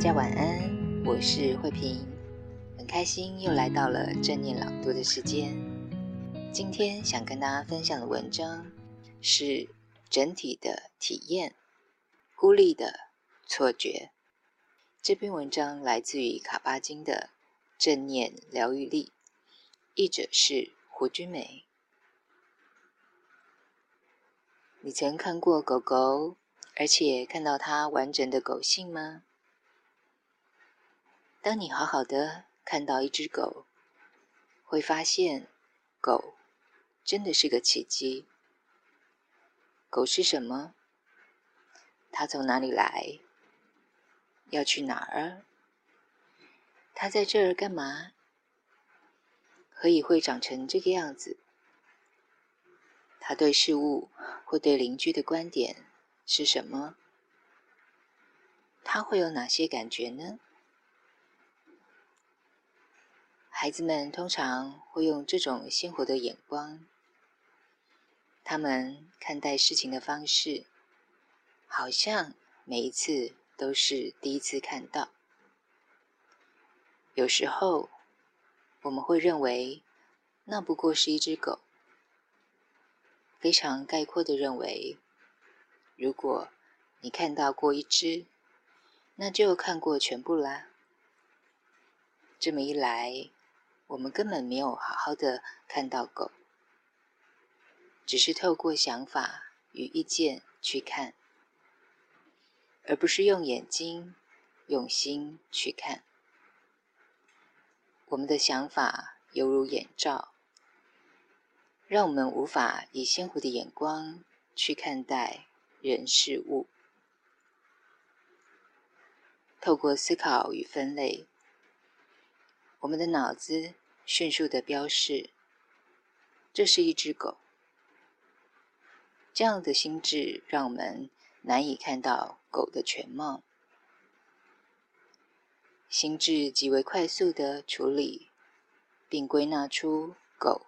大家晚安，我是慧萍，很开心又来到了正念朗读的时间。今天想跟大家分享的文章是整体的体验，孤立的错觉。这篇文章来自于卡巴金的《正念疗愈力》，译者是胡君梅。你曾看过狗狗，而且看到它完整的狗性吗？当你好好的看到一只狗，会发现狗真的是个奇迹。狗是什么？它从哪里来？要去哪儿？它在这儿干嘛？何以会长成这个样子？它对事物或对邻居的观点是什么？它会有哪些感觉呢？孩子们通常会用这种鲜活的眼光，他们看待事情的方式，好像每一次都是第一次看到。有时候，我们会认为那不过是一只狗，非常概括地认为，如果你看到过一只，那就看过全部啦。这么一来，我们根本没有好好的看到狗，只是透过想法与意见去看，而不是用眼睛、用心去看。我们的想法犹如眼罩，让我们无法以鲜活的眼光去看待人事物。透过思考与分类，我们的脑子。迅速的标示，这是一只狗。这样的心智让我们难以看到狗的全貌。心智极为快速的处理，并归纳出狗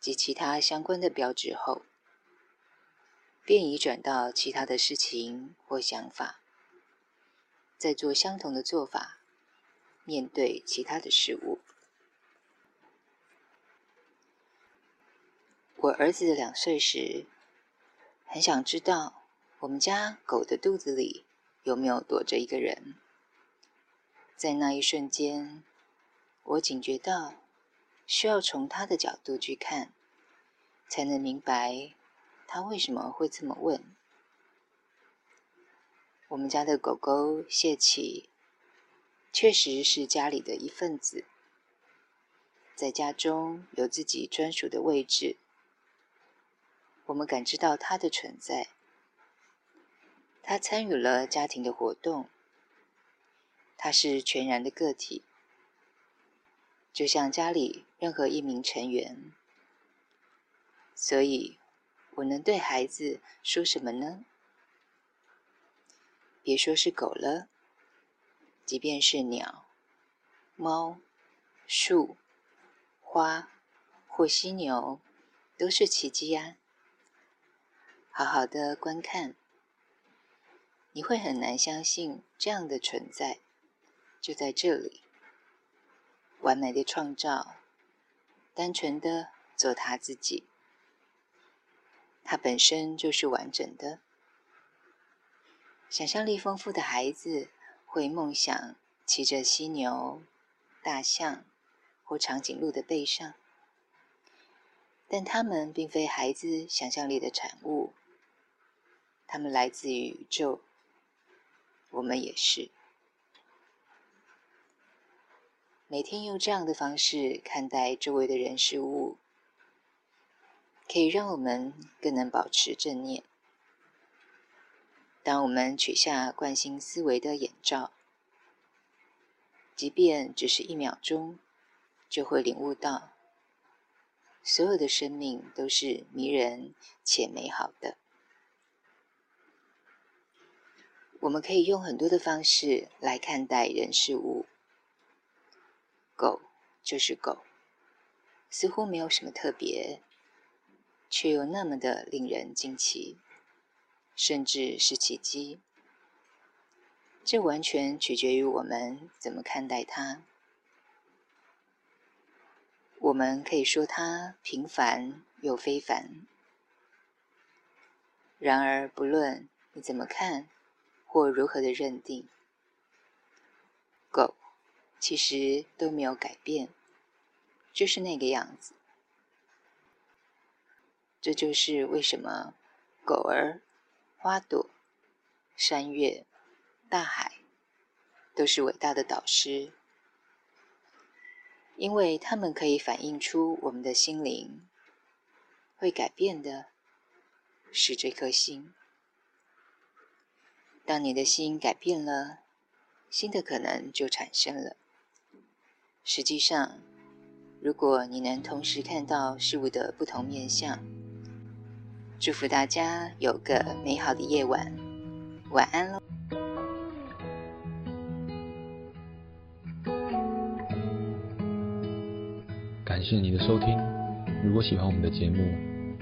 及其他相关的标志后，便移转到其他的事情或想法，再做相同的做法，面对其他的事物。我儿子两岁时，很想知道我们家狗的肚子里有没有躲着一个人。在那一瞬间，我警觉到需要从他的角度去看，才能明白他为什么会这么问。我们家的狗狗谢奇，确实是家里的一份子，在家中有自己专属的位置。我们感知到它的存在，它参与了家庭的活动，它是全然的个体，就像家里任何一名成员。所以，我能对孩子说什么呢？别说是狗了，即便是鸟、猫、树、花或犀牛，都是奇迹呀。好好的观看，你会很难相信这样的存在就在这里，完美的创造，单纯的做他自己，他本身就是完整的。想象力丰富的孩子会梦想骑着犀牛、大象或长颈鹿的背上，但他们并非孩子想象力的产物。他们来自于宇宙，我们也是。每天用这样的方式看待周围的人事物，可以让我们更能保持正念。当我们取下惯性思维的眼罩，即便只是一秒钟，就会领悟到，所有的生命都是迷人且美好的。我们可以用很多的方式来看待人事物。狗就是狗，似乎没有什么特别，却又那么的令人惊奇，甚至是奇迹。这完全取决于我们怎么看待它。我们可以说它平凡又非凡。然而，不论你怎么看。或如何的认定，狗其实都没有改变，就是那个样子。这就是为什么狗儿、花朵、山岳、大海都是伟大的导师，因为它们可以反映出我们的心灵。会改变的是这颗心。当你的心改变了，新的可能就产生了。实际上，如果你能同时看到事物的不同面相，祝福大家有个美好的夜晚，晚安喽！感谢你的收听，如果喜欢我们的节目。